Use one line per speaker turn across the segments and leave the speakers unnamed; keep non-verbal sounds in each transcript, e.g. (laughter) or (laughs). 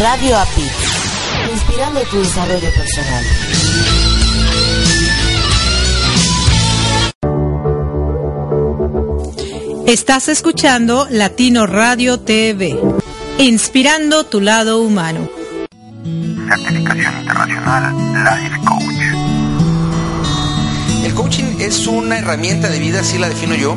Radio API, inspirando tu desarrollo personal.
Estás escuchando Latino Radio TV, inspirando tu lado humano.
Certificación internacional Life Coach.
El coaching es una herramienta de vida, así la defino yo,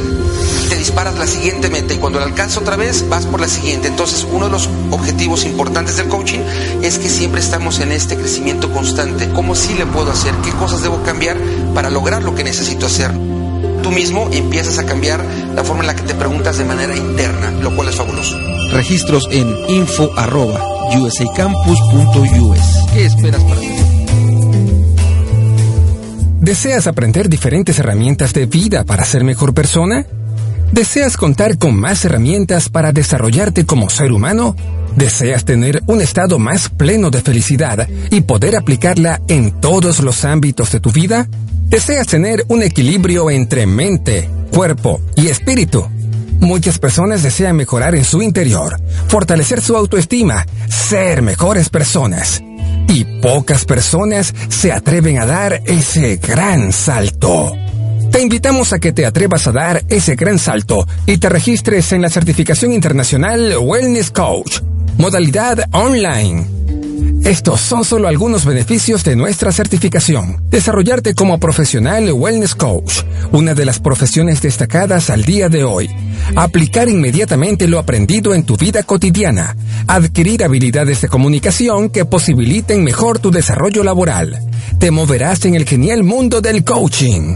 te disparas la siguiente meta y cuando la alcanzas otra vez vas por la siguiente. Entonces uno de los objetivos importantes del coaching es que siempre estamos en este crecimiento constante. ¿Cómo sí le puedo hacer? ¿Qué cosas debo cambiar para lograr lo que necesito hacer? Tú mismo empiezas a cambiar la forma en la que te preguntas de manera interna, lo cual es fabuloso.
Registros en info arroba usacampus.us. ¿Qué esperas para ti?
¿Deseas aprender diferentes herramientas de vida para ser mejor persona? ¿Deseas contar con más herramientas para desarrollarte como ser humano? ¿Deseas tener un estado más pleno de felicidad y poder aplicarla en todos los ámbitos de tu vida? ¿Deseas tener un equilibrio entre mente, cuerpo y espíritu? Muchas personas desean mejorar en su interior, fortalecer su autoestima, ser mejores personas. Y pocas personas se atreven a dar ese gran salto. Te invitamos a que te atrevas a dar ese gran salto y te registres en la certificación internacional Wellness Coach, modalidad online estos son solo algunos beneficios de nuestra certificación. Desarrollarte como profesional wellness coach, una de las profesiones destacadas al día de hoy. Aplicar inmediatamente lo aprendido en tu vida cotidiana. Adquirir habilidades de comunicación que posibiliten mejor tu desarrollo laboral. Te moverás en el genial mundo del coaching.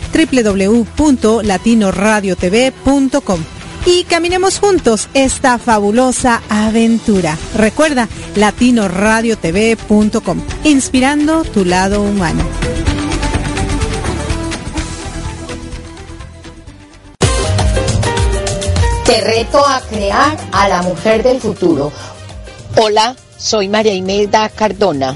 www.latinoradiotv.com. y caminemos juntos esta fabulosa aventura. Recuerda, latinoradiotv.com, inspirando tu lado humano.
Te reto a crear a la mujer del futuro.
Hola, soy María Imelda Cardona,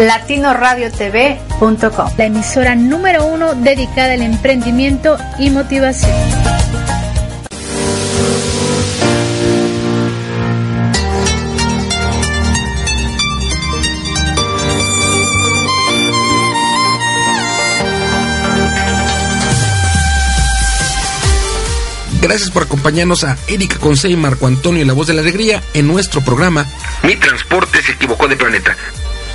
latinoradiotv.com, la emisora número uno dedicada al emprendimiento y motivación.
Gracias por acompañarnos a Erika Conce y Marco Antonio, la voz de la alegría, en nuestro programa
Mi transporte se equivocó de planeta.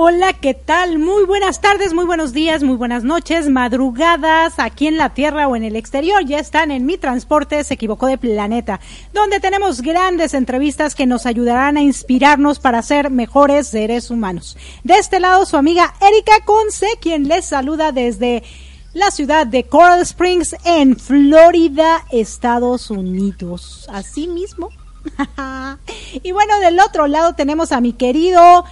Hola, ¿qué tal? Muy buenas tardes, muy buenos días, muy buenas noches, madrugadas aquí en la Tierra o en el exterior. Ya están en Mi Transporte, se equivocó de planeta, donde tenemos grandes entrevistas que nos ayudarán a inspirarnos para ser mejores seres humanos. De este lado, su amiga Erika Conce, quien les saluda desde la ciudad de Coral Springs en Florida, Estados Unidos. Así mismo. (laughs) y bueno, del otro lado tenemos a mi querido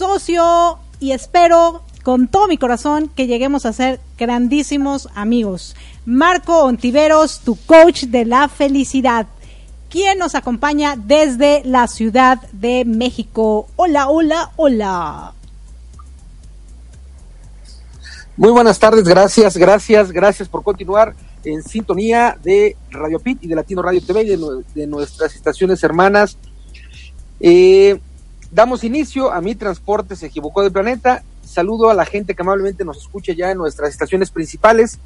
socio y espero con todo mi corazón que lleguemos a ser grandísimos amigos. Marco Ontiveros, tu coach de la felicidad, quien nos acompaña desde la Ciudad de México. Hola, hola, hola.
Muy buenas tardes, gracias, gracias, gracias por continuar en sintonía de Radio Pit y de Latino Radio TV y de, nuestras estaciones hermanas. Eh, Damos inicio a Mi Transporte se equivocó de planeta. Saludo a la gente que amablemente nos escucha ya en nuestras estaciones principales,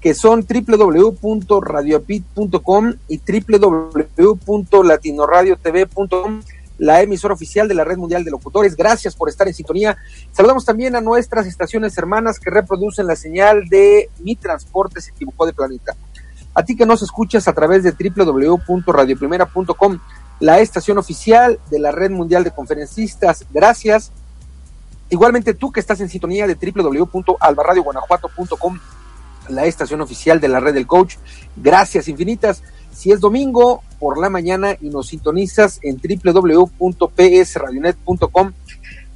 que son www.radiopit.com y www.latinoradiotv.com, la emisora oficial de la Red Mundial de Locutores. Gracias por estar en sintonía. Saludamos también a nuestras estaciones hermanas que reproducen la señal de Mi Transporte se equivocó de planeta. A ti que nos escuchas a través de www.radioprimera.com la estación oficial de la Red Mundial de Conferencistas. Gracias. Igualmente tú que estás en sintonía de www.albarradioguanajuato.com, la estación oficial de la Red del Coach. Gracias infinitas. Si es domingo por la mañana y nos sintonizas en www.psradionet.com,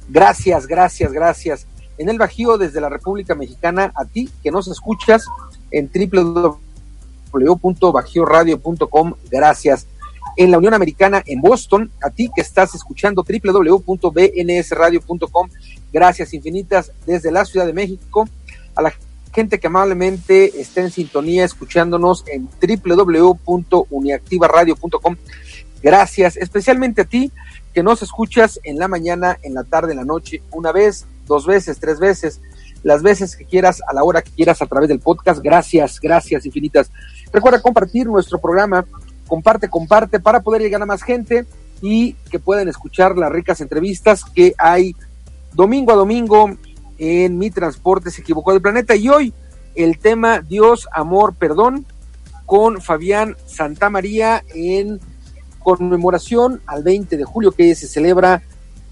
gracias, gracias, gracias. En el Bajío desde la República Mexicana, a ti que nos escuchas en www.bajioradio.com, gracias en la Unión Americana en Boston, a ti que estás escuchando www.bnsradio.com, gracias infinitas desde la Ciudad de México, a la gente que amablemente está en sintonía escuchándonos en www.uniactivaradio.com, gracias especialmente a ti que nos escuchas en la mañana, en la tarde, en la noche, una vez, dos veces, tres veces. las veces que quieras, a la hora que quieras a través del podcast. Gracias, gracias infinitas. Recuerda compartir nuestro programa, comparte, comparte para poder llegar a más gente y que puedan escuchar las ricas entrevistas que hay domingo a domingo en Mi Transporte se equivocó del planeta. Y hoy el tema Dios, Amor, Perdón con Fabián Santamaría en conmemoración al 20 de julio que se celebra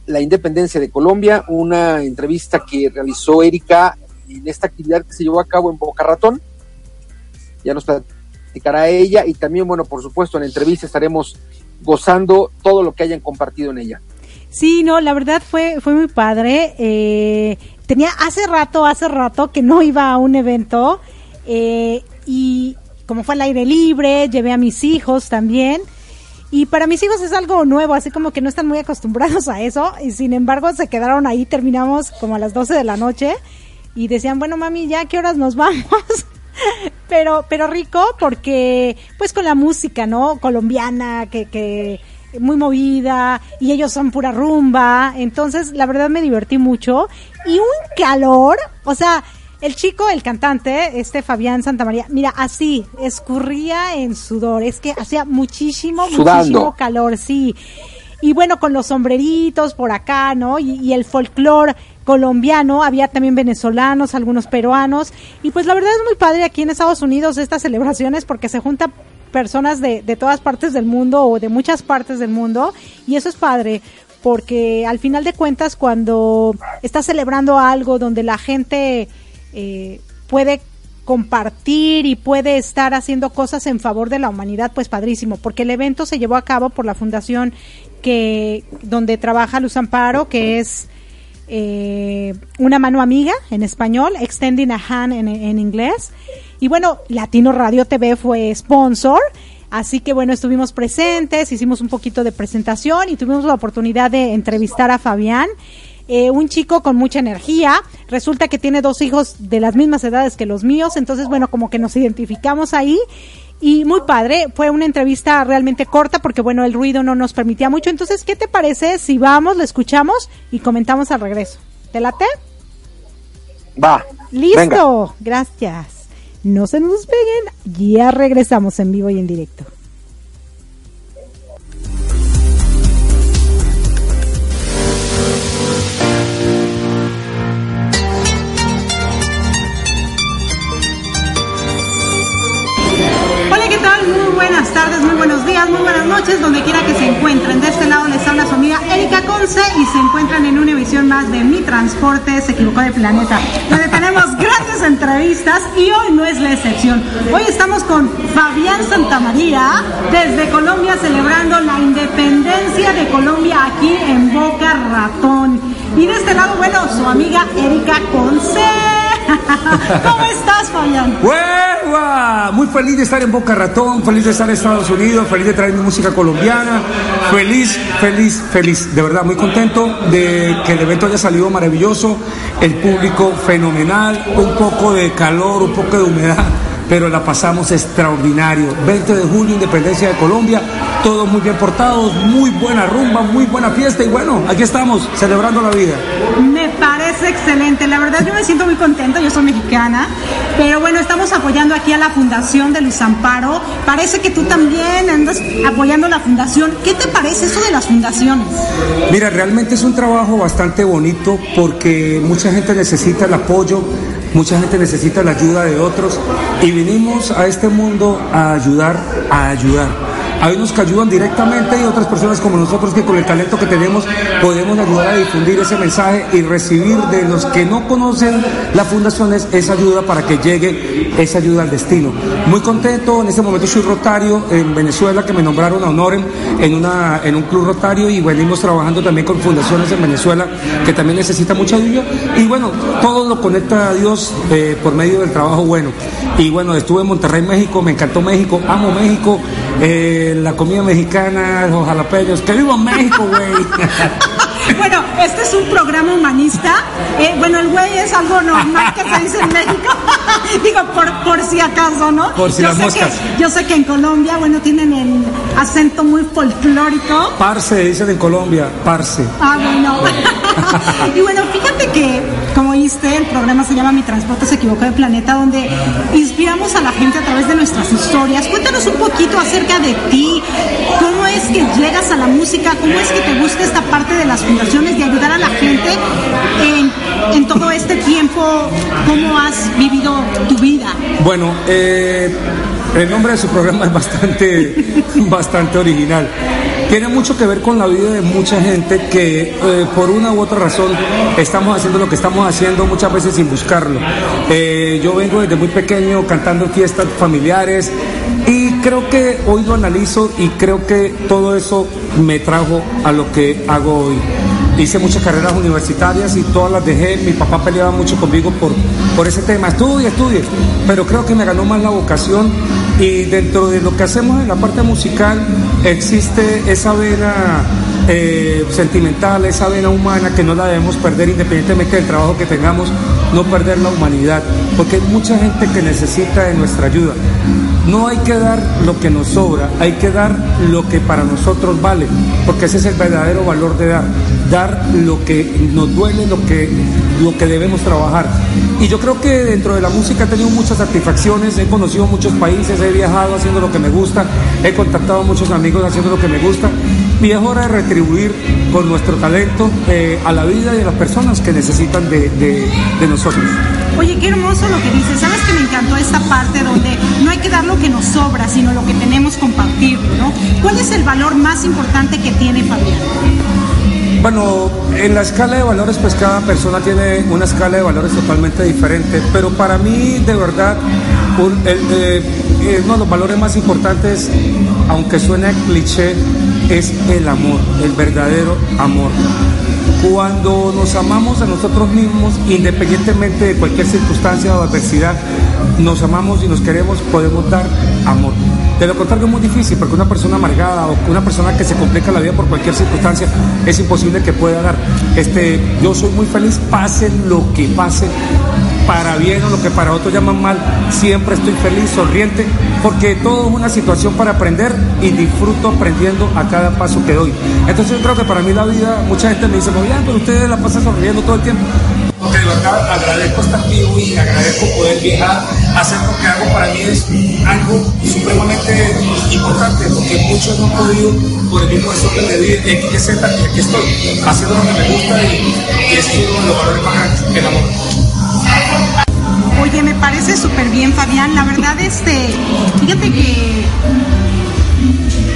la independencia de Colombia, una entrevista que realizó Erika en esta actividad que se llevó a cabo en Boca Ratón. Ya nos platicará ella y también, bueno, por supuesto, en la entrevista estaremos gozando todo lo que hayan compartido en ella.
Sí, no, la verdad fue, fue muy padre. Eh, tenía hace rato, hace rato que no iba a un evento eh, y como fue al aire libre, llevé a mis hijos también. Y para mis hijos es algo nuevo, así como que no están muy acostumbrados a eso. Y sin embargo se quedaron ahí, terminamos como a las 12 de la noche. Y decían, bueno mami, ¿ya qué horas nos vamos? (laughs) pero, pero rico porque pues con la música, ¿no? Colombiana, que, que muy movida y ellos son pura rumba. Entonces, la verdad me divertí mucho. Y un calor, o sea, el chico, el cantante, este Fabián Santamaría, mira, así, escurría en sudor. Es que hacía muchísimo, muchísimo calor, sí. Y bueno, con los sombreritos por acá, ¿no? Y, el folclore colombiano, había también venezolanos, algunos peruanos. Y pues la verdad es muy padre aquí en Estados Unidos estas celebraciones porque se juntan personas de, de todas partes del mundo o de muchas partes del mundo. Y eso es padre porque al final de cuentas cuando estás celebrando algo donde la gente eh, puede compartir y puede estar haciendo cosas en favor de la humanidad, pues padrísimo, porque el evento se llevó a cabo por la fundación que donde trabaja Luz Amparo, que es eh, una mano amiga en español, Extending a Hand en, en inglés. Y bueno, Latino Radio TV fue sponsor. Así que bueno, estuvimos presentes, hicimos un poquito de presentación y tuvimos la oportunidad de entrevistar a Fabián. Eh, un chico con mucha energía, resulta que tiene dos hijos de las mismas edades que los míos, entonces bueno, como que nos identificamos ahí y muy padre, fue una entrevista realmente corta porque bueno, el ruido no nos permitía mucho, entonces, ¿qué te parece si vamos, lo escuchamos y comentamos al regreso? ¿Te late?
Va.
Listo,
venga.
gracias. No se nos peguen, ya regresamos en vivo y en directo. Muy buenos días, muy buenas noches, donde quiera que se encuentren. De este lado les habla su amiga Erika Conce y se encuentran en una emisión más de Mi Transporte se equivocó de planeta, donde tenemos grandes entrevistas y hoy no es la excepción. Hoy estamos con Fabián Santamaría desde Colombia celebrando la independencia de Colombia aquí en Boca Ratón. Y de este lado, bueno, su amiga Erika Conce. (laughs) ¿Cómo estás, Fabián?
¡Hueva! Muy feliz de estar en Boca Ratón, feliz de estar en Estados Unidos, feliz de traer mi música colombiana, feliz, feliz, feliz, de verdad, muy contento de que el evento haya salido maravilloso, el público fenomenal, un poco de calor, un poco de humedad, pero la pasamos extraordinario. 20 de julio, Independencia de Colombia, todos muy bien portados, muy buena rumba, muy buena fiesta y bueno, aquí estamos celebrando la vida.
Parece excelente, la verdad yo me siento muy contenta, yo soy mexicana, pero bueno, estamos apoyando aquí a la Fundación de Luz Amparo. Parece que tú también andas apoyando la fundación. ¿Qué te parece eso de las fundaciones?
Mira, realmente es un trabajo bastante bonito porque mucha gente necesita el apoyo, mucha gente necesita la ayuda de otros y vinimos a este mundo a ayudar, a ayudar. Hay unos que ayudan directamente y otras personas como nosotros que con el talento que tenemos podemos ayudar a difundir ese mensaje y recibir de los que no conocen las fundaciones esa ayuda para que llegue esa ayuda al destino. Muy contento, en este momento soy rotario en Venezuela que me nombraron a Honoren en, una, en un club rotario y venimos trabajando también con fundaciones en Venezuela que también necesitan mucha ayuda y bueno, todo lo conecta a Dios eh, por medio del trabajo bueno. Y bueno, estuve en Monterrey, México, me encantó México, amo México. Eh, la comida mexicana, los jalapeños. ¡Que viva México, güey! (laughs)
Bueno, este es un programa humanista. Eh, bueno, el güey es algo normal que se dice en México. (laughs) Digo, por, por si acaso, ¿no?
Por si
yo
las
sé
moscas.
Que, yo sé que en Colombia, bueno, tienen el acento muy folclórico.
Parce, dicen en Colombia, parce.
Ah, bueno. (laughs) y bueno, fíjate que, como el programa se llama Mi Transporte se equivocó de planeta, donde inspiramos a la gente a través de nuestras historias. Cuéntanos un poquito acerca de ti, cómo es que llegas a la música, cómo es que te gusta esta parte de las fundaciones, de ayudar a la gente en, en todo este tiempo, cómo has vivido tu vida.
Bueno, eh, el nombre de su programa es bastante, (laughs) bastante original. Tiene mucho que ver con la vida de mucha gente que eh, por una u otra razón estamos haciendo lo que estamos haciendo muchas veces sin buscarlo. Eh, yo vengo desde muy pequeño cantando fiestas familiares y creo que hoy lo analizo y creo que todo eso me trajo a lo que hago hoy hice muchas carreras universitarias y todas las dejé. Mi papá peleaba mucho conmigo por, por ese tema. Estudie, estudie. Pero creo que me ganó más la vocación y dentro de lo que hacemos en la parte musical existe esa vena eh, sentimental, esa vena humana que no la debemos perder independientemente del trabajo que tengamos, no perder la humanidad, porque hay mucha gente que necesita de nuestra ayuda. No hay que dar lo que nos sobra, hay que dar lo que para nosotros vale, porque ese es el verdadero valor de dar, dar lo que nos duele, lo que, lo que debemos trabajar. Y yo creo que dentro de la música he tenido muchas satisfacciones, he conocido muchos países, he viajado haciendo lo que me gusta, he contactado a muchos amigos haciendo lo que me gusta, y es hora de retribuir con nuestro talento eh, a la vida y a las personas que necesitan de, nosotros.
Oye, qué hermoso lo que dices. Sabes que me encantó esta parte donde no hay que dar lo que nos sobra, sino lo que tenemos compartirlo, ¿no? ¿Cuál es el valor más importante que tiene Fabián?
Bueno, en la escala de valores, pues cada persona tiene una escala de valores totalmente diferente, pero para mí, de verdad, eh, uno de los valores más importantes, aunque suene cliché, es el amor, el verdadero amor. Cuando nos amamos a nosotros mismos, independientemente de cualquier circunstancia o adversidad, nos amamos y nos queremos, podemos dar amor. De lo contrario es muy difícil, porque una persona amargada o una persona que se complica la vida por cualquier circunstancia, es imposible que pueda dar. Este, yo soy muy feliz, pase lo que pase, para bien o lo que para otros llaman mal, siempre estoy feliz, sonriente, porque todo es una situación para aprender y disfruto aprendiendo a cada paso que doy. Entonces yo creo que para mí la vida, mucha gente me dice, muy bien, pero usted la pasa sonriendo todo el tiempo. Porque de verdad agradezco estar vivo y agradezco poder viajar, hacer lo que hago para mí es algo supremamente importante, porque muchos no han podido por el mismo desorden de vida, X, Z, y aquí estoy, haciendo lo que me gusta y, y es uno de los valores más grandes, el amor.
Oye, me parece súper bien, Fabián. La verdad, este, fíjate que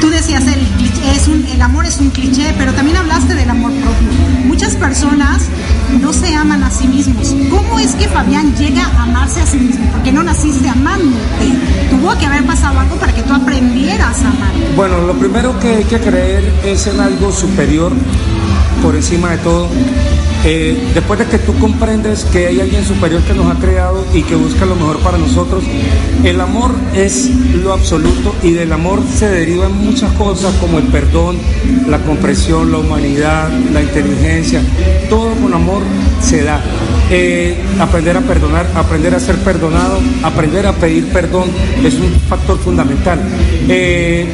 tú decías el, es el amor es un cliché, pero también hablaste del amor propio. Muchas personas no se aman a sí mismos. ¿Cómo es que Fabián llega a amarse a sí mismo? Porque no naciste amándote. Tuvo que haber pasado algo para que tú aprendieras a amar.
Bueno, lo primero que hay que creer es en algo superior por encima de todo. Eh, después de que tú comprendes que hay alguien superior que nos ha creado y que busca lo mejor para nosotros, el amor es lo absoluto y del amor se derivan muchas cosas como el perdón, la comprensión, la humanidad, la inteligencia. Todo con amor se da. Eh, aprender a perdonar, aprender a ser perdonado, aprender a pedir perdón es un factor fundamental. Eh,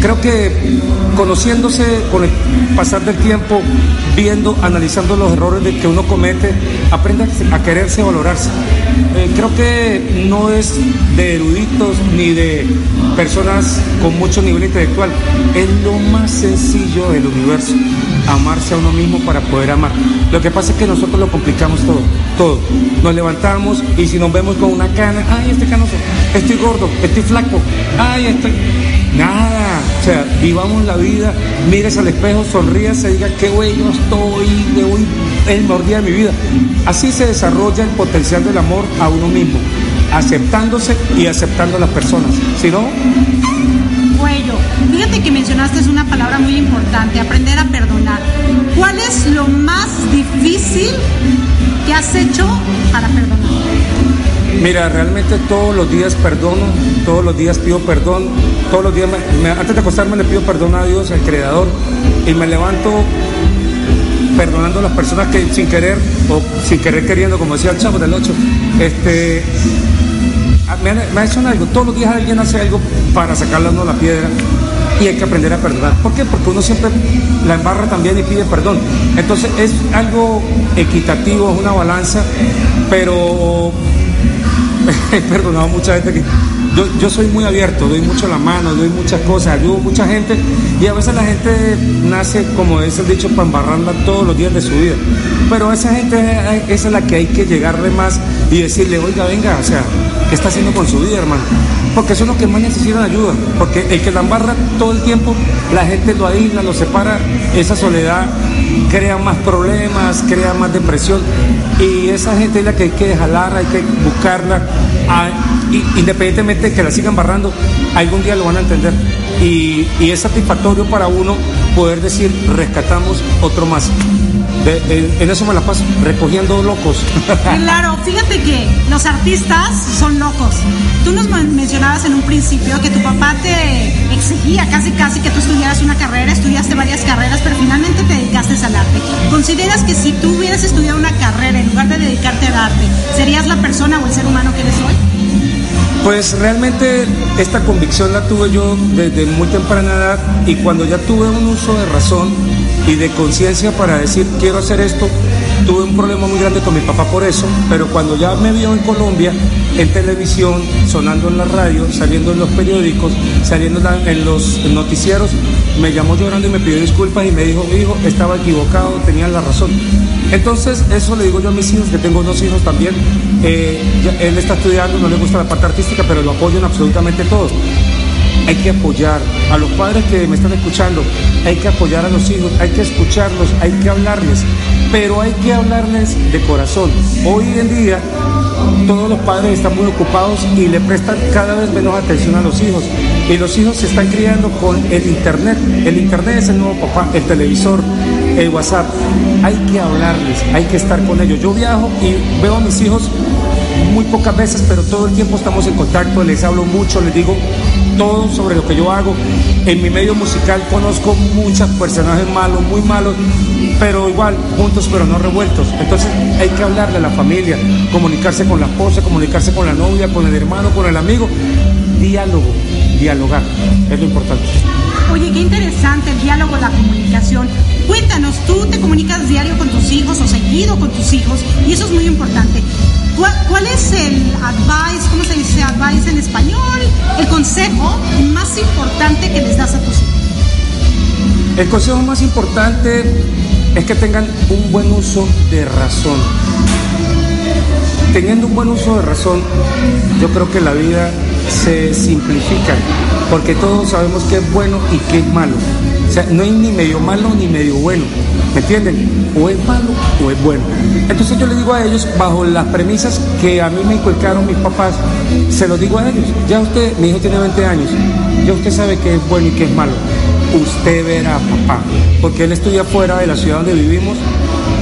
creo que conociéndose con el pasar del tiempo, viendo, analizando los errores de que uno comete, aprende a quererse, valorarse. Eh, creo que no es de eruditos ni de personas con mucho nivel intelectual, es lo más sencillo del universo, amarse a uno mismo para poder amar. Lo que pasa es que nosotros lo complicamos todo, todo. Nos levantamos y si nos vemos con una cana, ay, este canoso, estoy gordo, estoy flaco, ay, estoy... Nada, o sea, vivamos la vida, mires al espejo, sonríase, diga qué bueno estoy, de hoy es el mejor día de mi vida. Así se desarrolla el potencial del amor a uno mismo, aceptándose y aceptando a las personas. Si no,
Cuello. Fíjate que mencionaste es una palabra muy importante, aprender a perdonar. ¿Cuál es lo más difícil que has hecho para perdonar?
Mira, realmente todos los días perdono, todos los días pido perdón, todos los días, antes de acostarme le pido perdón a Dios, al Creador, y me levanto perdonando a las personas que sin querer o sin querer queriendo, como decía el chavo del 8, este, me, me ha hecho algo, todos los días alguien hace algo para sacarle a uno la piedra. y hay que aprender a perdonar. ¿Por qué? Porque uno siempre la embarra también y pide perdón. Entonces es algo equitativo, es una balanza, pero (laughs) he perdonado a mucha gente que yo, yo soy muy abierto, doy mucho la mano, doy muchas cosas, ayudo a mucha gente y a veces la gente nace, como es el dicho, para embarrarla todos los días de su vida. Pero esa gente esa es la que hay que llegarle más y decirle, oiga, venga, o sea, ¿qué está haciendo con su vida, hermano? Porque son los que más necesitan ayuda. Porque el que la embarra todo el tiempo, la gente lo aísla, lo separa, esa soledad crea más problemas, crea más depresión. Y esa gente es la que hay que jalar, hay que buscarla, independientemente de que la sigan barrando, algún día lo van a entender. Y, y es satisfactorio para uno poder decir, rescatamos otro más en eso me la paso, recogiendo locos. (laughs)
Claro, fíjate que los artistas son locos. Tú nos mencionabas en un principio que tu papá te exigía casi casi que tú estudiaras una carrera, estudiaste varias carreras, pero finalmente te dedicaste al arte. ¿Consideras que si tú hubieras estudiado una carrera en lugar de dedicarte al arte, serías la persona o el ser humano que eres hoy?
Pues realmente esta convicción la tuve yo desde muy temprana edad y cuando ya tuve un uso de razón y de conciencia para decir quiero hacer esto, tuve un problema muy grande con mi papá por eso, pero cuando ya me vio en Colombia, en televisión, sonando en la radio, saliendo en los periódicos, saliendo en los noticieros, me llamó llorando y me pidió disculpas y me dijo, hijo, estaba equivocado, tenía la razón. Entonces, eso le digo yo a mis hijos, que tengo dos hijos también, eh, él está estudiando, no le gusta la parte artística, pero lo apoyan absolutamente todos hay que apoyar a los padres que me están escuchando, hay que apoyar a los hijos, hay que escucharlos, hay que hablarles, pero hay que hablarles de corazón. Hoy en día todos los padres están muy ocupados y le prestan cada vez menos atención a los hijos. Y los hijos se están criando con el Internet. El Internet es el nuevo papá, el televisor, el WhatsApp. Hay que hablarles, hay que estar con ellos. Yo viajo y veo a mis hijos muy pocas veces, pero todo el tiempo estamos en contacto, les hablo mucho, les digo todo sobre lo que yo hago. En mi medio musical conozco muchos personajes malos, muy malos, pero igual, juntos pero no revueltos. Entonces hay que hablarle a la familia, comunicarse con la esposa, comunicarse con la novia, con el hermano, con el amigo. Diálogo, dialogar, es lo importante.
Oye, qué interesante el diálogo, la comunicación. Cuéntanos, tú te comunicas diario con tus hijos o seguido con tus hijos y eso es muy importante. ¿Cuál, es el advice, cómo se dice advice en español? El consejo más importante que les das a tus hijos.
El consejo más importante es que tengan un buen uso de razón. Teniendo un buen uso de razón, yo creo que la vida se simplifica, porque todos sabemos qué es bueno y qué es malo. O sea, no hay ni medio malo ni medio bueno. ¿Me entienden? O es malo o es bueno. Entonces yo le digo a ellos, bajo las premisas que a mí me inculcaron mis papás, se lo digo a ellos. Ya usted, mi hijo tiene 20 años, ya usted sabe qué es bueno y qué es malo. Usted verá, papá, porque él estudia fuera de la ciudad donde vivimos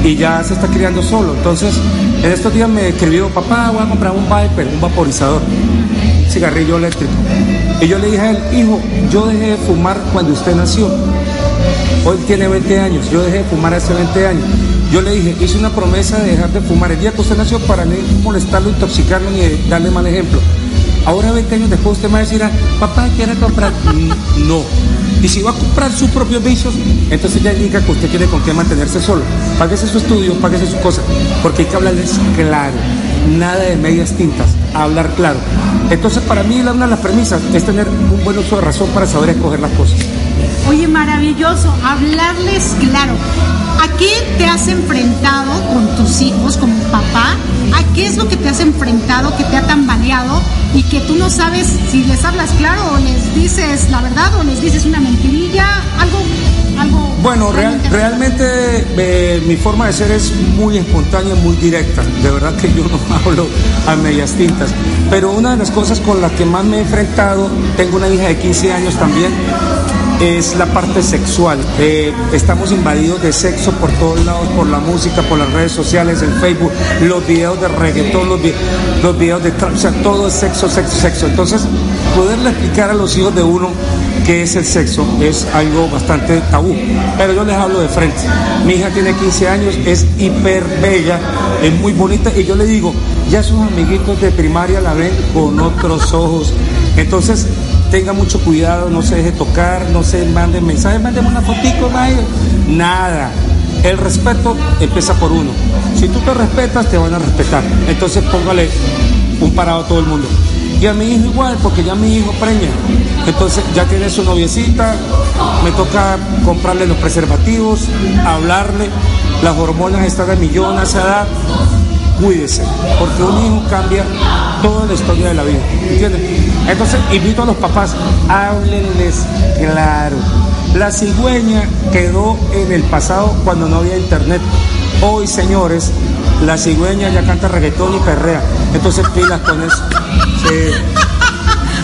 y ya se está criando solo. Entonces, en estos días me escribió, papá, voy a comprar un Viper, un vaporizador, cigarrillo eléctrico. Y yo le dije a él, hijo, yo dejé de fumar cuando usted nació. Hoy tiene 20 años, yo dejé de fumar hace 20 años. Yo le dije, hice una promesa de dejar de fumar el día que usted nació para no molestarlo, intoxicarlo ni darle mal ejemplo. Ahora 20 años después usted me va a decir, papá, ¿quiere comprar? no. Y si va a comprar sus propios vicios, entonces ya indica que usted tiene con qué mantenerse solo. Páguese su estudio, páguese su cosa, porque hay que hablarles claro, nada de medias tintas, hablar claro. Entonces para mí una de las premisas es tener un buen uso de razón para saber escoger las cosas.
Oye, maravilloso, hablarles claro. ¿A qué te has enfrentado con tus hijos como papá? ¿A qué es lo que te has enfrentado que te ha tambaleado y que tú no sabes si les hablas claro o les dices la verdad o les dices una mentirilla? Algo algo
bueno, realmente eh, mi forma de ser es muy espontánea, muy directa. De verdad que yo (laughs) no hablo a medias tintas. Pero una de las cosas con las que más me he enfrentado, tengo una hija de 15 años también, es la parte sexual. Eh, estamos invadidos de sexo por todos lados, por la música, por las redes sociales, el Facebook, los videos de reggaetón, los, los videos de trap, o sea, todo es sexo, sexo, sexo. Entonces, poderle explicar a los hijos de uno qué es el sexo es algo bastante tabú. Pero yo les hablo de frente. Mi hija tiene 15 años, es hiper bella, es muy bonita y yo le digo, ya sus amiguitos de primaria la ven con otros ojos. Entonces, tenga mucho cuidado, no se deje tocar, no se mande mensajes, mándeme una fotico, nada. El respeto empieza por uno. Si tú te respetas, te van a respetar. Entonces póngale un parado a todo el mundo. Y a mi hijo igual, porque ya mi hijo preña. Entonces ya tiene su noviecita, me toca comprarle los preservativos, hablarle, las hormonas están a millón a esa edad. Cuídese, porque un hijo cambia toda la historia de la vida. ¿Entienden? Entonces invito a los papás, háblenles claro. La cigüeña quedó en el pasado cuando no había internet. Hoy, señores, la cigüeña ya canta reggaetón y perrea. Entonces pilas con eso. Sí.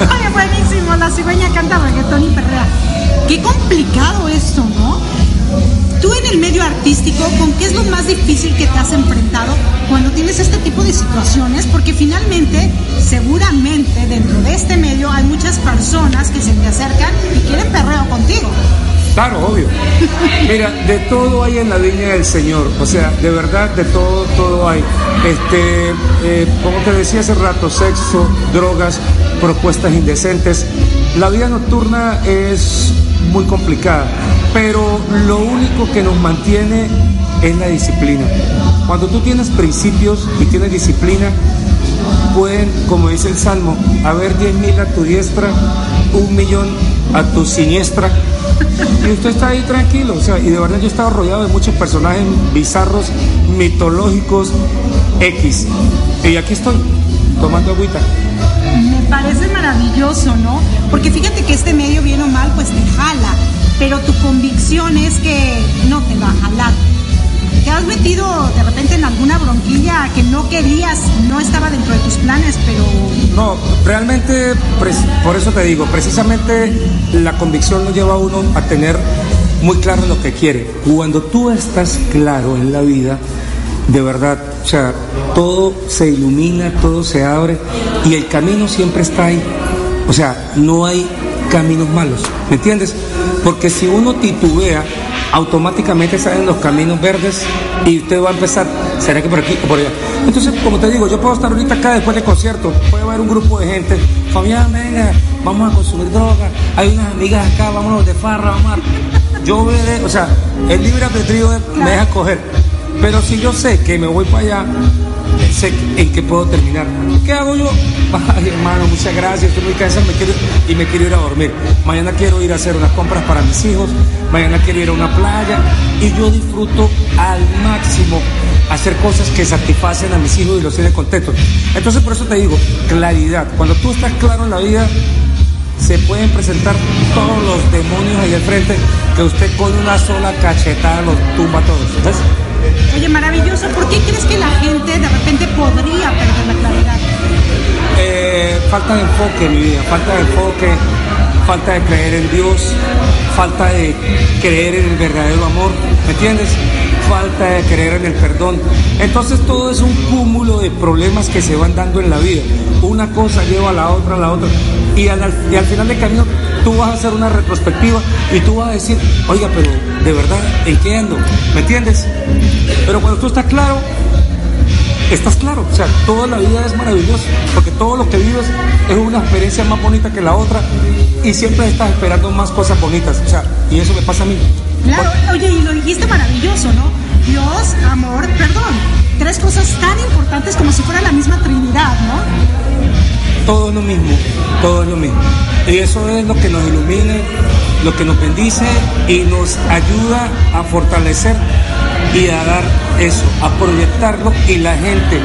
Oye, buenísimo, la cigüeña canta reggaetón y perrea. Qué complicado esto, ¿no? Tú en el medio artístico, ¿con qué es lo más difícil que te has enfrentado cuando tienes este tipo de situaciones? Porque finalmente, seguramente dentro de este medio hay muchas personas que se te acercan y quieren perreo contigo.
Claro, obvio. Mira, de todo hay en la viña del Señor. O sea, de verdad, de todo, todo hay. Este, eh, como te decía hace rato, sexo, drogas, propuestas indecentes. La vida nocturna es muy complicada, pero lo único que nos mantiene es la disciplina. Cuando tú tienes principios y tienes disciplina, pueden, como dice el Salmo, haber 10.000 a tu diestra, un millón a tu siniestra y usted está ahí tranquilo, o sea, y de verdad yo he estado rodeado de muchos personajes bizarros, mitológicos, X. Y aquí estoy, tomando agüita.
Me parece maravilloso, ¿no? Porque fíjate que este medio, bien o mal, pues te jala, pero tu convicción es que no te va a jalar. ¿Te has metido de repente en alguna bronquilla que no querías, no estaba dentro de tus planes, pero...
No, realmente, por eso te digo, precisamente la convicción lo lleva a uno a tener muy claro lo que quiere. Cuando tú estás claro en la vida, de verdad, o sea, todo se ilumina, todo se abre y el camino siempre está ahí. O sea, no hay caminos malos, ¿me entiendes? Porque si uno titubea, automáticamente salen los caminos verdes y usted va a empezar, ¿será que por aquí o por allá? Entonces, como te digo, yo puedo estar ahorita acá después del concierto, puede haber un grupo de gente, Fabián, venga, vamos a consumir droga, hay unas amigas acá, vámonos de farra, vamos a... Yo o sea, el libre albedrío me deja coger, pero si yo sé que me voy para allá, sé en qué puedo terminar. ¿Qué hago yo? Ay, hermano, muchas gracias, estoy muy cansado me quiero, y me quiero ir a dormir. Mañana quiero ir a hacer unas compras para mis hijos, mañana quiero ir a una playa y yo disfruto al máximo hacer cosas que satisfacen a mis hijos y los tienen contentos. Entonces por eso te digo, claridad. Cuando tú estás claro en la vida, se pueden presentar todos los demonios ahí al frente que usted con una sola cachetada los tumba todos. ¿ves?
Oye, maravilloso. ¿Por qué crees que la gente de repente podría perder la claridad?
Eh, falta de enfoque, mi vida, falta de enfoque, falta de creer en Dios, falta de creer en el verdadero amor, ¿me entiendes? Falta de creer en el perdón. Entonces todo es un cúmulo de problemas que se van dando en la vida. Una cosa lleva a la otra, a la otra. Y al, al final del camino tú vas a hacer una retrospectiva y tú vas a decir, oiga, pero de verdad, ¿en qué ando? ¿Me entiendes? Pero cuando tú estás claro, estás claro. O sea, toda la vida es maravillosa, porque todo lo que vives es una experiencia más bonita que la otra y siempre estás esperando más cosas bonitas. O sea, y eso me pasa a mí.
Claro, oye, y lo dijiste maravilloso, ¿no? Dios, amor, perdón. Tres cosas tan importantes como si fuera la misma Trinidad, ¿no?
todo es lo mismo, todo es lo mismo. Y eso es lo que nos ilumina, lo que nos bendice y nos ayuda a fortalecer y a dar eso, a proyectarlo y la gente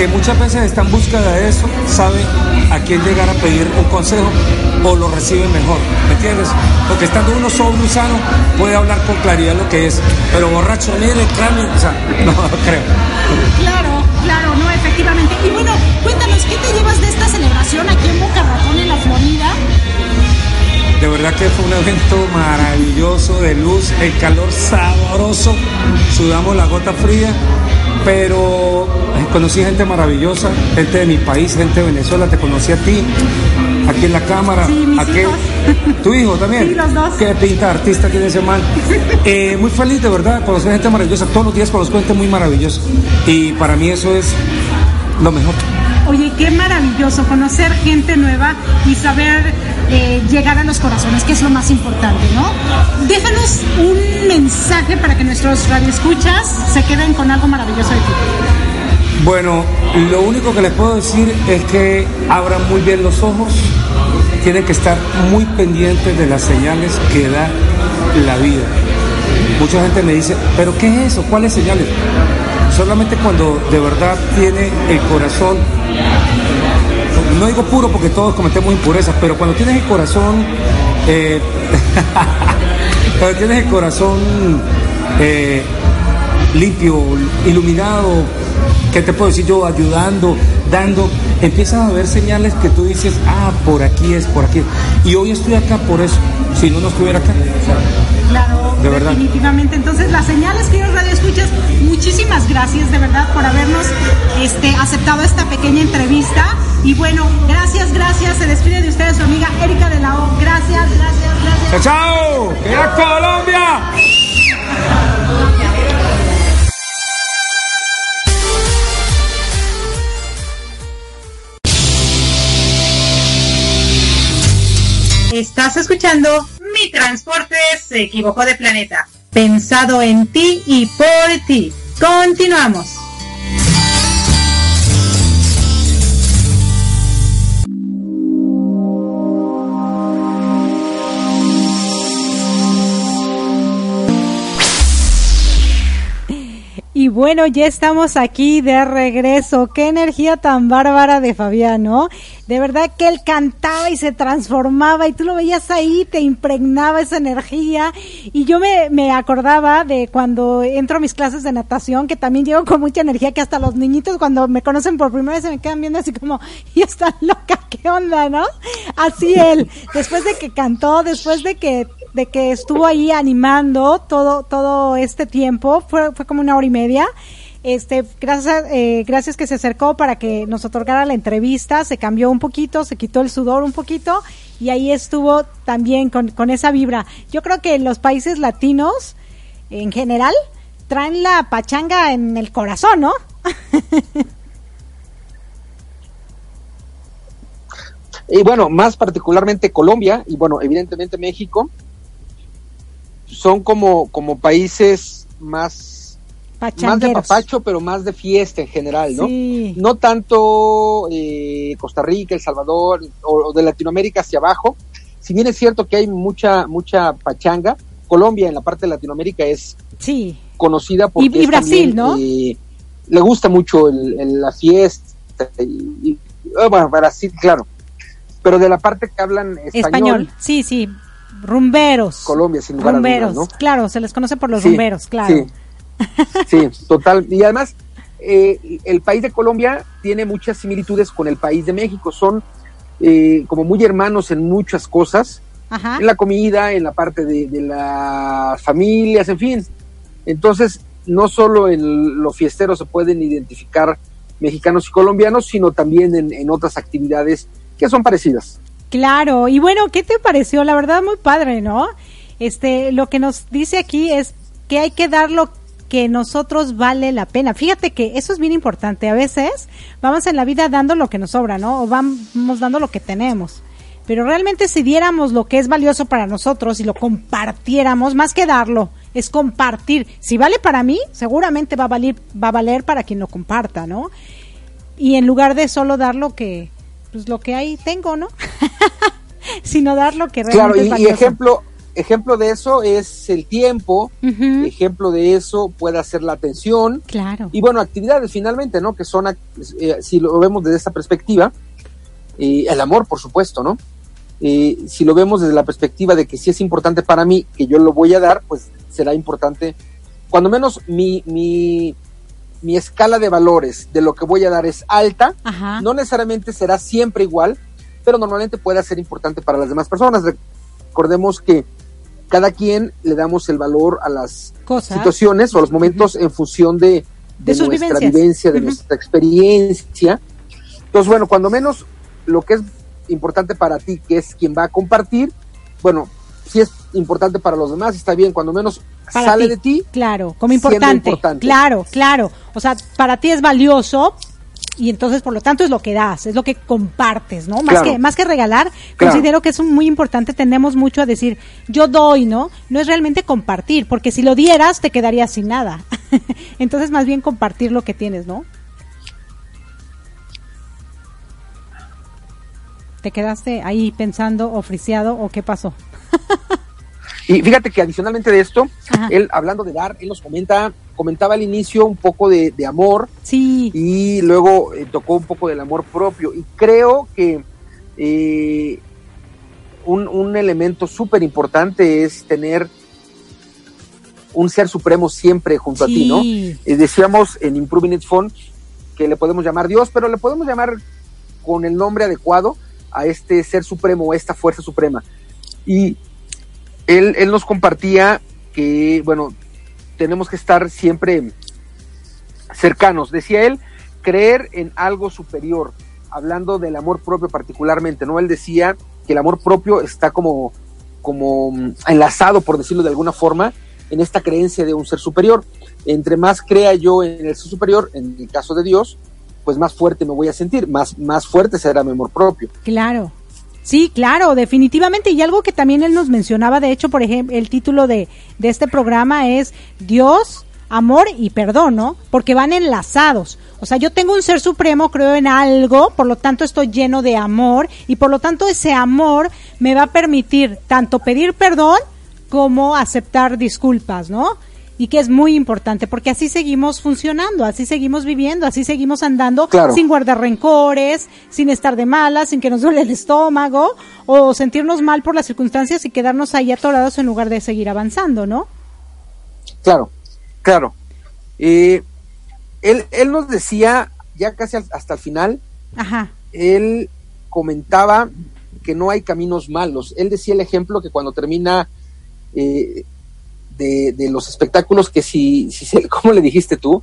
que muchas veces está en búsqueda de eso sabe a quién llegar a pedir un consejo o lo recibe mejor, ¿me entiendes? Porque estando uno sobrio y sano puede hablar con claridad lo que es, pero borracho, mire, cráneo, o sea, (laughs) no creo.
Claro, claro, no, efectivamente. Y bueno, cuéntanos, ¿qué te llevas de esta celebración aquí en Boca Ratón, en la Florida?
De verdad que fue un evento maravilloso de luz, el calor sabroso, sudamos la gota fría, pero conocí gente maravillosa, gente de mi país, gente de Venezuela, te conocí a ti, aquí en la cámara,
sí,
tu hijo también,
sí, los dos.
qué pinta artista tiene ese man, eh, muy feliz de verdad, conocer gente maravillosa, todos los días conozco gente muy maravillosa y para mí eso es lo mejor.
Oye, qué maravilloso conocer gente nueva y saber
eh, llegar a los corazones, que es lo más importante, ¿no? Déjanos un mensaje para que nuestros radioescuchas se queden con algo maravilloso de ti.
Bueno, lo único que les puedo decir es que abran muy bien los ojos, tienen que estar muy pendientes de las señales que da la vida. Mucha gente me dice, ¿pero qué es eso? ¿Cuáles señales? Solamente cuando de verdad tiene el corazón, no digo puro porque todos cometemos impurezas, pero cuando tienes el corazón, eh, (laughs) cuando tienes el corazón eh, limpio, iluminado, ¿qué te puedo decir yo? Ayudando, dando, empiezas a ver señales que tú dices, ah, por aquí es, por aquí es. Y hoy estoy acá por eso, si no, no estuviera acá.
Claro,
De verdad.
definitivamente. Entonces, las señales, queridos Radio Escuchas, muchísimas gracias de verdad por habernos este, aceptado esta pequeña entrevista. Y bueno, gracias, gracias. Se despide de ustedes su amiga Erika de la O. Gracias, gracias, gracias.
¡Chao! ¡Viva Colombia!
Estás escuchando Mi Transporte se equivocó de planeta. Pensado en ti y por ti. Continuamos. Y bueno, ya estamos aquí de regreso. Qué energía tan bárbara de Fabián, ¿no? De verdad que él cantaba y se transformaba y tú lo veías ahí, te impregnaba esa energía. Y yo me, me acordaba de cuando entro a mis clases de natación, que también llego con mucha energía, que hasta los niñitos cuando me conocen por primera vez se me quedan viendo así como, (laughs) y está loca, ¿qué onda, no? Así él, después de que cantó, después de que de que estuvo ahí animando todo todo este tiempo fue fue como una hora y media este gracias eh, gracias que se acercó para que nos otorgara la entrevista. Se cambió un poquito se quitó el sudor un poquito y ahí estuvo también con, con esa vibra. Yo creo que los países latinos en general traen la pachanga en el corazón no (laughs)
Y bueno, más particularmente Colombia y bueno, evidentemente México son como, como países más, más de papacho, pero más de fiesta en general, ¿no?
Sí.
No tanto eh, Costa Rica, El Salvador o, o de Latinoamérica hacia abajo. Si bien es cierto que hay mucha, mucha pachanga, Colombia en la parte de Latinoamérica es
sí
conocida porque
Y- y Brasil,
también,
¿no?
eh, le gusta mucho el, el- la fiesta y, y- ah, bueno, Brasil, claro. Pero de la parte que hablan español,
español sí sí rumberos
Colombia, sin lugar a
rumberos
dudas, ¿no?
claro se les conoce por los
Sí,
rumberos claro
Sí, sí, total. Y además, eh, el país de Colombia tiene muchas similitudes con el país de México. Son eh, como muy hermanos en muchas cosas,
Ajá.
en la comida, en la parte de, de las familias, en fin. Entonces, no solo en los fiesteros se pueden identificar mexicanos y colombianos, sino también en, en otras actividades que son parecidas.
Claro, y bueno, ¿qué te pareció? La verdad, muy padre, ¿no? Este, lo que nos dice aquí es que hay que dar lo que nosotros vale la pena. Fíjate que eso es bien importante. A veces vamos en la vida dando lo que nos sobra, ¿no? O vamos dando lo que tenemos. Pero realmente si diéramos lo que es valioso para nosotros y lo compartiéramos, más que darlo, es compartir. Si vale para mí, seguramente va a valer, va a valer para quien lo comparta, ¿no? Y en lugar de solo dar lo que, pues lo que ahí tengo, ¿no? (laughs) Sino dar lo que realmente
Claro,
es
y, y ejemplo, ejemplo de eso es el tiempo, ejemplo de eso puede ser la atención,
Claro.
y bueno, actividades finalmente, ¿no? Que son, eh, si lo vemos desde esta perspectiva, eh, el amor, por supuesto, ¿no? Eh, si lo vemos desde la perspectiva de que si es importante para mí, que yo lo voy a dar, pues será importante, cuando menos mi, mi, mi escala de valores de lo que voy a dar es alta,
Ajá.
no necesariamente será siempre igual, pero normalmente puede ser importante para las demás personas. Recordemos que cada quien le damos el valor a las
Cosas.
situaciones o a los momentos en función de, nuestra
vivencias.
vivencia, de nuestra experiencia. Entonces, bueno, cuando menos lo que es importante para ti, que es quien va a compartir, bueno, si es importante para los demás, está bien, cuando menos
Para
sale
ti.
de ti.
Claro, como importante. Claro, claro. O sea, para ti es valioso y entonces por lo tanto es lo que das, es lo que compartes, ¿no? Más
Claro.
que más que regalar,
Claro.
considero que es muy importante, tendemos mucho a decir, yo doy, ¿no? No es realmente compartir, porque si lo dieras te quedarías sin nada. (laughs) entonces más bien compartir lo que tienes, ¿no? ¿Te quedaste ahí pensando o friseado o qué pasó? (laughs)
Y fíjate que adicionalmente de esto,
Ajá.
él hablando de dar, él nos comenta, comentaba al inicio un poco de, de amor
Sí.
y luego eh, tocó un poco del amor propio. Y creo que eh, un, un elemento súper importante es tener un ser supremo siempre junto a ti, ¿no? Eh, decíamos en Improving It Fun que le podemos llamar Dios, pero le podemos llamar con el nombre adecuado a este ser supremo, a esta fuerza suprema. Y él, él nos compartía que, bueno, tenemos que estar siempre cercanos. Decía él, creer en algo superior, hablando del amor propio particularmente, ¿no? Él decía que el amor propio está como, como mm, enlazado, por decirlo de alguna forma, en esta creencia de un ser superior. Entre más crea yo en el ser superior, en el caso de Dios, pues más fuerte me voy a sentir, más, más fuerte será mi amor propio.
Claro. Sí, claro, definitivamente. Y algo que también él nos mencionaba, de hecho, por ejemplo, el título de, de este programa es Dios, amor y perdón, ¿no? Porque van enlazados. O sea, yo tengo un ser supremo, creo en algo, por lo tanto estoy lleno de amor y por lo tanto ese amor me va a permitir tanto pedir perdón como aceptar disculpas, ¿no? Y que es muy importante porque así seguimos funcionando, así seguimos viviendo, así seguimos andando
Claro.
sin guardar rencores, sin estar de malas, sin que nos duele el estómago o sentirnos mal por las circunstancias y quedarnos ahí atorados en lugar de seguir avanzando, ¿no?
Claro, claro. Eh, él, él nos decía, ya casi hasta el final,
Ajá.
él comentaba que no hay caminos malos. Él decía el ejemplo que cuando termina eh, de, de los espectáculos, que si, si se- (laughs) ¿cómo le dijiste tú?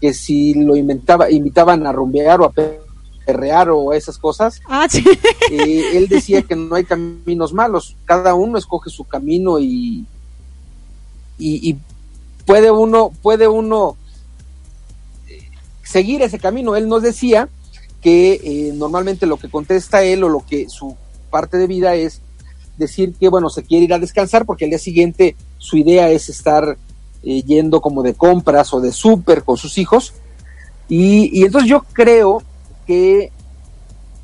Que si lo inventaba, invitaban a rumbear o a perrear o esas cosas,
Ah, sí.
eh, él decía que no hay caminos malos, cada uno escoge su camino y, y, y puede uno, puede uno eh, seguir ese camino. Él nos decía que eh, normalmente lo que contesta él o lo que su parte de vida es decir que bueno se quiere ir a descansar porque al día siguiente su idea es estar eh, yendo como de compras o de súper con sus hijos y, y entonces yo creo que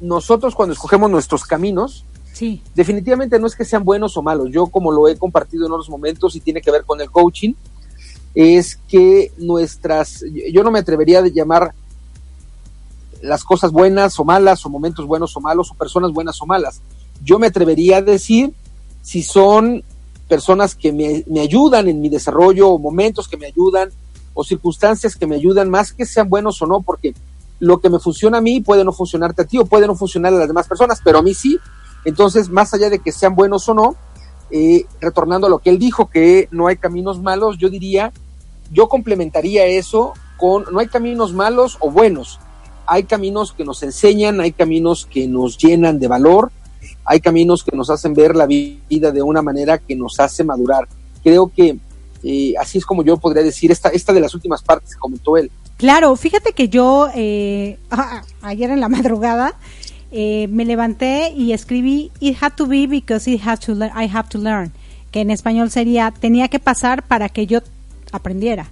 nosotros cuando escogemos nuestros caminos
Sí.
definitivamente no es que sean buenos o malos. Yo, como lo he compartido en otros momentos y tiene que ver con el coaching, es que nuestras, yo no me atrevería a llamar las cosas buenas o malas, o momentos buenos o malos, o personas buenas o malas. Yo me atrevería a decir si son personas que me, me ayudan en mi desarrollo, o momentos que me ayudan, o circunstancias que me ayudan, más que sean buenos o no, porque lo que me funciona a mí puede no funcionarte a ti o puede no funcionar a las demás personas, pero a mí sí. Entonces, más allá de que sean buenos o no, eh, retornando a lo que él dijo, que no hay caminos malos, yo diría, yo complementaría eso con, no hay caminos malos o buenos, hay caminos que nos enseñan, hay caminos que nos llenan de valor, hay caminos que nos hacen ver la vida de una manera que nos hace madurar. Creo que eh, así es como yo podría decir esta, esta de las últimas partes comentó él.
Claro, fíjate que yo eh, (laughs) ayer en la madrugada eh, me levanté y escribí It had to be because it to I have to learn, que en español sería tenía que pasar para que yo aprendiera.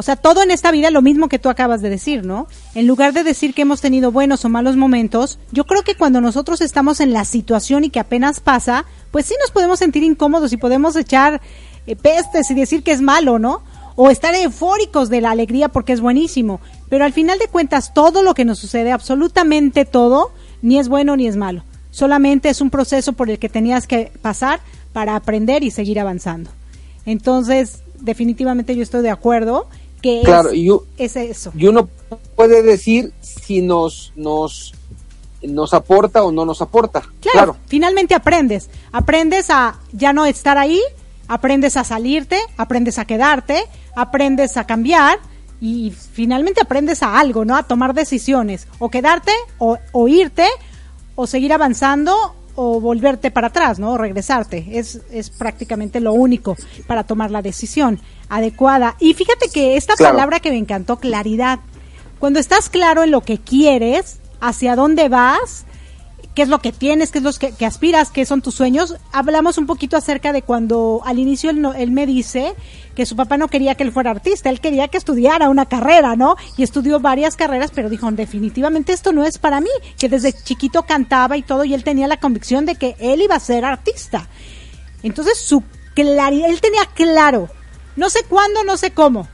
O sea, todo en esta vida lo mismo que tú acabas de decir, ¿no? En lugar de decir que hemos tenido buenos o malos momentos, yo creo que cuando nosotros estamos en la situación y que apenas pasa, pues sí nos podemos sentir incómodos y podemos echar eh, pestes y decir que es malo, ¿no? O estar eufóricos de la alegría porque es buenísimo. Pero al final de cuentas, todo lo que nos sucede, absolutamente todo, ni es bueno ni es malo. Solamente es un proceso por el que tenías que pasar para aprender y seguir avanzando. Entonces, definitivamente yo estoy de acuerdo que
Claro,
es,
y
es eso.
Y uno puede decir si nos, nos, nos aporta o no nos aporta.
Claro,
Claro,
finalmente aprendes. Aprendes a ya no estar ahí, aprendes a salirte, aprendes a quedarte, aprendes a cambiar y finalmente aprendes a algo, ¿no? A tomar decisiones. O quedarte, o, o irte, o seguir avanzando, o volverte para atrás, ¿no? O regresarte. Es, es prácticamente lo único para tomar la decisión adecuada. Y fíjate que esta
Claro.
palabra que me encantó, claridad. Cuando estás claro en lo que quieres, hacia dónde vas, qué es lo que tienes, qué es lo que, aspiras, qué son tus sueños. Hablamos un poquito acerca de cuando al inicio él me dice que su papá no quería que él fuera artista, él quería que estudiara una carrera, ¿no? Y estudió varias carreras, pero dijo, definitivamente esto no es para mí, que desde chiquito cantaba y todo, y él tenía la convicción de que él iba a ser artista. Entonces su claridad, él tenía claro, no sé cuándo, no sé cómo,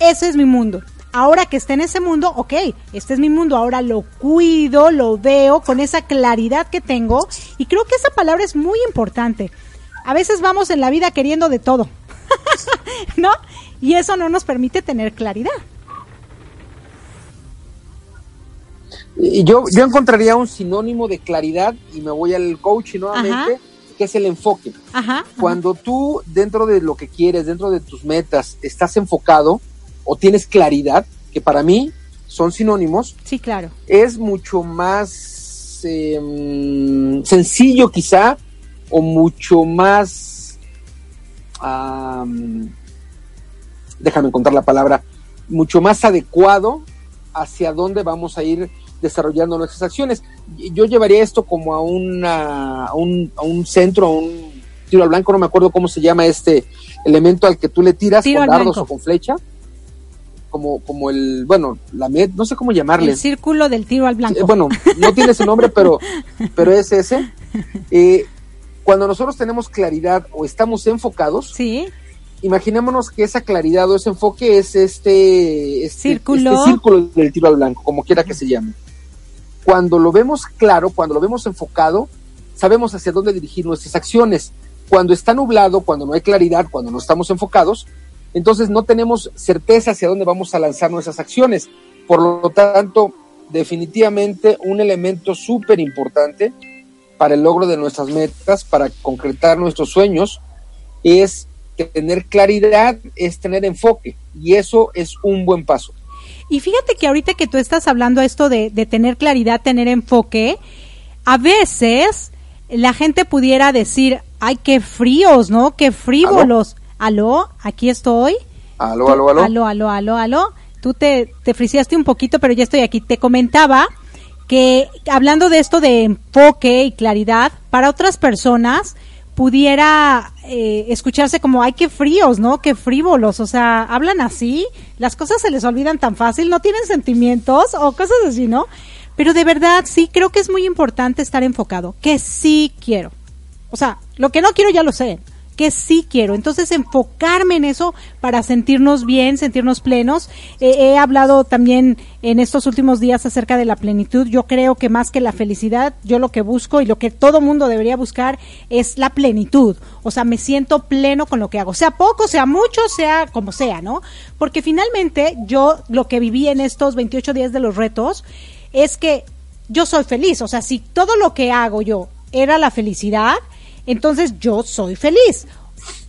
ese es mi mundo. Ahora que esté en ese mundo, ok, este es mi mundo, ahora lo cuido, lo veo con esa claridad que tengo y creo que esa palabra es muy importante. A veces vamos en la vida queriendo de todo, (laughs) ¿no? Y eso no nos permite tener claridad.
Y yo, yo encontraría un sinónimo de claridad y me voy al coaching nuevamente, que es el enfoque.
Ajá.
Cuando tú dentro de lo que quieres, dentro de tus metas, estás enfocado o tienes claridad, que para mí son sinónimos,
Sí, claro.
es mucho más eh, sencillo quizá o mucho más, am, déjame encontrar la palabra, mucho más adecuado hacia dónde vamos a ir desarrollando nuestras acciones. Yo llevaría esto como a, una, a, un, a un centro, a un tiro al blanco, no me acuerdo cómo se llama este elemento al que tú le tiras
Tiro
con dardos
blanco.
o con flecha. Como, como el, bueno, la med, no sé cómo llamarle.
El círculo del tiro al blanco.
Bueno, no tiene ese nombre, pero, (laughs) pero es ese. Eh, cuando nosotros tenemos claridad o estamos enfocados,
sí.
imaginémonos que esa claridad o ese enfoque es este, este,
Círculo.
este círculo del tiro al blanco, como quiera que se llame. Cuando lo vemos claro, cuando lo vemos enfocado, sabemos hacia dónde dirigir nuestras acciones. Cuando está nublado, cuando no hay claridad, cuando no estamos enfocados, entonces no tenemos certeza hacia dónde vamos a lanzar nuestras acciones. Por lo tanto, definitivamente un elemento súper importante para el logro de nuestras metas, para concretar nuestros sueños, es tener claridad, es tener enfoque. Y eso es un buen paso.
Y fíjate que ahorita que tú estás hablando esto de, de tener claridad, tener enfoque, a veces la gente pudiera decir, ay, qué fríos, ¿no? Qué frívolos. ¿Aló? Aquí estoy.
Aló, aló, aló.
Aló, aló, aló, aló. Tú te, te friseaste un poquito, pero ya estoy aquí. Te comentaba que hablando de esto de enfoque y claridad, para otras personas pudiera eh, escucharse como, ay, qué fríos, ¿no? Qué frívolos, o sea, hablan así, las cosas se les olvidan tan fácil, no tienen sentimientos o cosas así, ¿no? Pero de verdad sí creo que es muy importante estar enfocado, que sí quiero. O sea, lo que no quiero ya lo sé, que sí quiero. Entonces, enfocarme en eso para sentirnos bien, sentirnos plenos. Eh, he hablado también en estos últimos días acerca de la plenitud. Yo creo que más que la felicidad, yo lo que busco y lo que todo mundo debería buscar es la plenitud. O sea, me siento pleno con lo que hago. Sea poco, sea mucho, sea como sea, ¿no? Porque finalmente yo lo que viví en estos 28 días de los retos es que yo soy feliz. O sea, si todo lo que hago yo era la felicidad, entonces yo soy feliz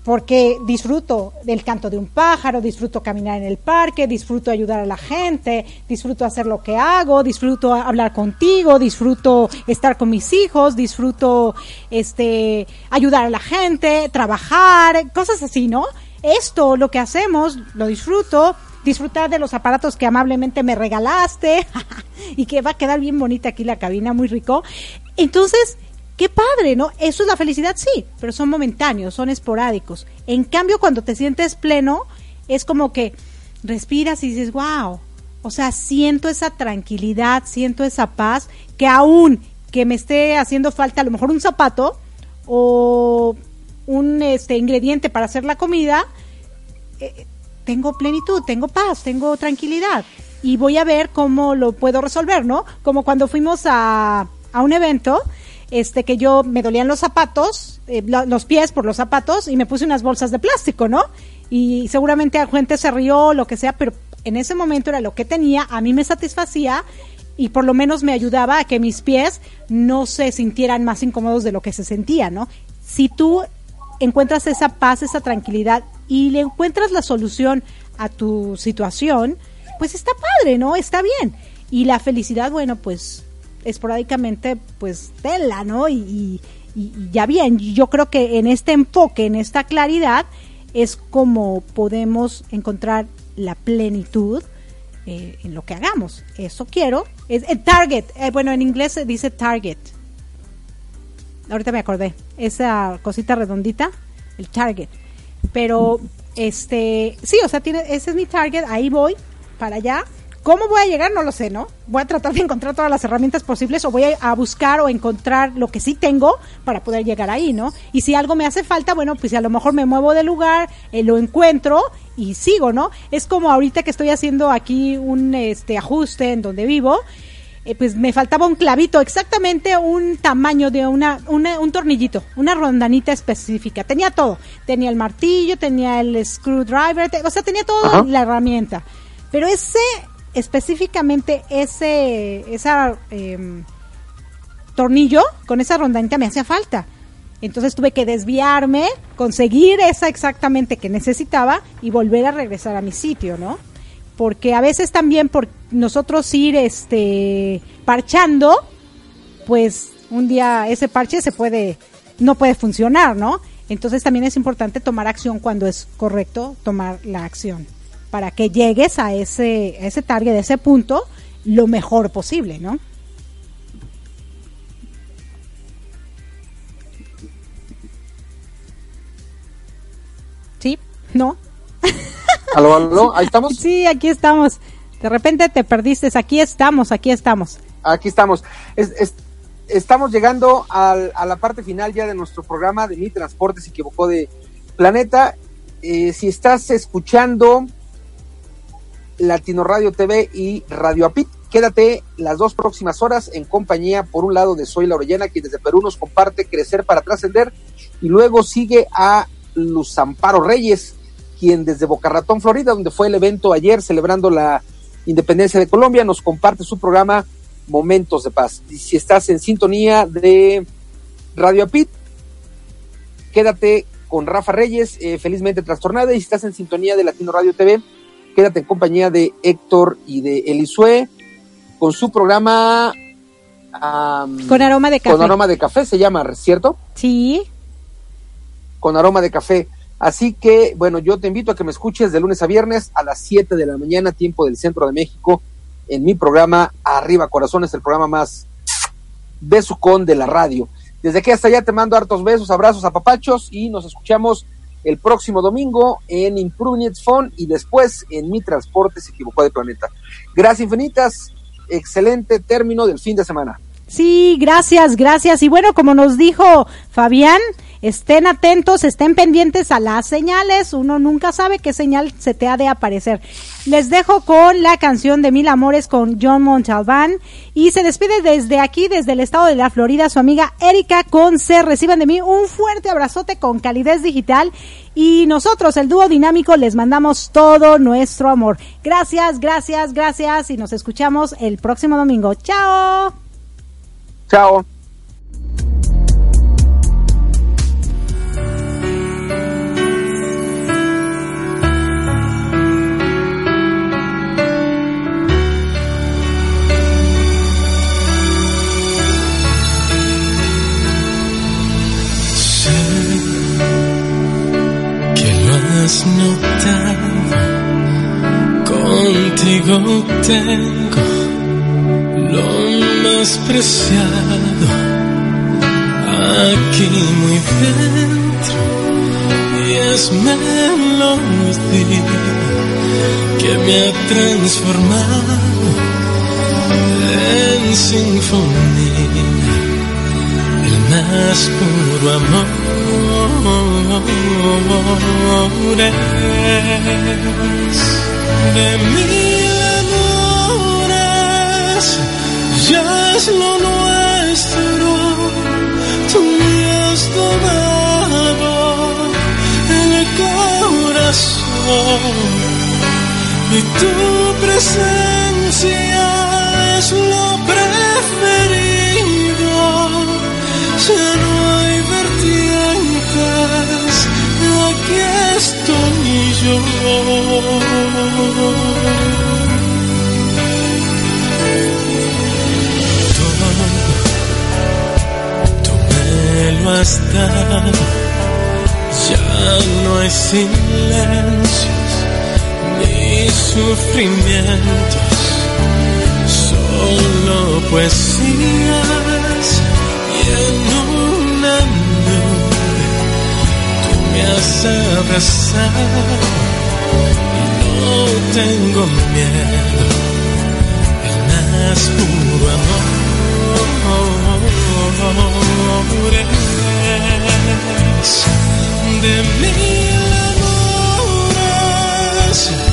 porque disfruto del canto de un pájaro, disfruto caminar en el parque, disfruto ayudar a la gente, disfruto hacer lo que hago, disfruto hablar contigo, disfruto estar con mis hijos, disfruto este ayudar a la gente, trabajar, cosas así, ¿no? Esto lo que hacemos, lo disfruto, disfrutar de los aparatos que amablemente me regalaste (laughs) y que va a quedar bien bonita aquí la cabina, muy rico. Entonces, qué padre, ¿no? Eso es la felicidad, sí, pero son momentáneos, son esporádicos. En cambio, cuando te sientes pleno, es como que respiras y dices, wow, o sea, siento esa tranquilidad, siento esa paz, que aún que me esté haciendo falta a lo mejor un zapato o un este ingrediente para hacer la comida, eh, tengo plenitud, tengo paz, tengo tranquilidad y voy a ver cómo lo puedo resolver, ¿no? Como cuando fuimos a, a un evento, este que yo me dolían los zapatos, eh, lo- los pies por los zapatos y me puse unas bolsas de plástico, ¿no? Y seguramente la gente se rió, lo que sea, pero en ese momento era lo que tenía, a mí me satisfacía y por lo menos me ayudaba a que mis pies no se sintieran más incómodos de lo que se sentía, ¿no? Si tú encuentras esa paz, esa tranquilidad y le encuentras la solución a tu situación, pues está padre, ¿no? Está bien. Y la felicidad, bueno, pues esporádicamente, pues tela, ¿no? Y, y- ya bien, yo creo que en este enfoque, en esta claridad, es como podemos encontrar la plenitud eh, en lo que hagamos. Eso quiero. Es el target. eh, bueno, en inglés se dice target. Ahorita me acordé. Esa cosita redondita, el target. Pero, este, sí, o sea, tiene, ese es mi target. Ahí voy, para allá. ¿Cómo voy a llegar? No lo sé, ¿no? Voy a tratar de encontrar todas las herramientas posibles o voy a, a buscar o encontrar lo que sí tengo para poder llegar ahí, ¿no? Y si algo me hace falta, bueno, pues a lo mejor me muevo de lugar, eh, lo encuentro y sigo, ¿no? Es como ahorita que estoy haciendo aquí un este ajuste en donde vivo, eh, pues me faltaba un clavito, exactamente un tamaño de una, una- un tornillito, una rondanita específica. Tenía todo, tenía el martillo, tenía el screwdriver, te- o sea, tenía toda la herramienta. Pero ese, específicamente ese, esa em, tornillo con esa rondanita me hacía falta. Entonces tuve que desviarme, conseguir esa exactamente que necesitaba y volver a regresar a mi sitio, ¿no? Porque a veces también por nosotros ir este parchando, pues un día ese parche se puede no puede funcionar, ¿no? Entonces también es importante tomar acción cuando es correcto tomar la acción para que llegues a ese a ese target, a ese punto lo mejor posible, ¿no? ¿Sí? ¿No? (laughs)
¿Aló, aló? ¿Ahí estamos?
Sí, aquí estamos. De repente te perdiste. Aquí estamos, aquí estamos.
Aquí estamos. Es- es- estamos llegando al- a la parte final ya de nuestro programa de Mi Transporte se equivocó de planeta. Eh, si estás escuchando Latino Radio TV y Radio Apit, quédate las dos próximas horas en compañía, por un lado, de Soy la Orellana, quien desde Perú nos comparte Crecer para Trascender, y luego sigue a Luz Amparo Reyes, quien desde Boca Ratón, Florida, donde fue el evento ayer celebrando la independencia de Colombia, nos comparte su programa Momentos de Paz. Y si estás en sintonía de Radio Apit, quédate con Rafa Reyes, eh, felizmente trastornada, y si estás en sintonía de Latino Radio TV, quédate en compañía de Héctor y de Elisue con su programa am,
Con aroma de café.
Con aroma de café se llama, ¿cierto?
Sí.
Con aroma de café. Así que, bueno, yo te invito a que me escuches de lunes a viernes a las 7 de la mañana, tiempo del centro de México, en mi programa Arriba Corazones, el programa más besucón de la radio. Desde aquí hasta allá te mando hartos besos, abrazos, apapachos y nos escuchamos el próximo domingo en Improvement Phone y después en Mi Transporte se equivocó de planeta. Gracias infinitas, excelente término del fin de semana.
Sí, gracias, gracias. Y bueno, como nos dijo Fabián, estén atentos, estén pendientes a las señales. Uno nunca sabe qué señal se te ha de aparecer. Les dejo con la canción de Mil Amores con John Montalbán. Y se despide desde aquí, desde el estado de la Florida, su amiga Erika Conce. Reciban de mí un fuerte abrazote con calidez digital. Y nosotros, el dúo dinámico, les mandamos todo nuestro amor. Gracias, gracias, gracias. Y nos escuchamos el próximo domingo. Chao.
Chao.
Contigo tengo lo más preciado, aquí muy dentro, y es melodía que me ha transformado en sinfonía. El más puro amor es de mil amores ya es lo nuestro tú me has tomado el corazón y tu presencia ya no hay silencios ni sufrimientos, solo poesías. Y en una nube tú me has abrazado y no tengo miedo, el más puro amor de mí. ya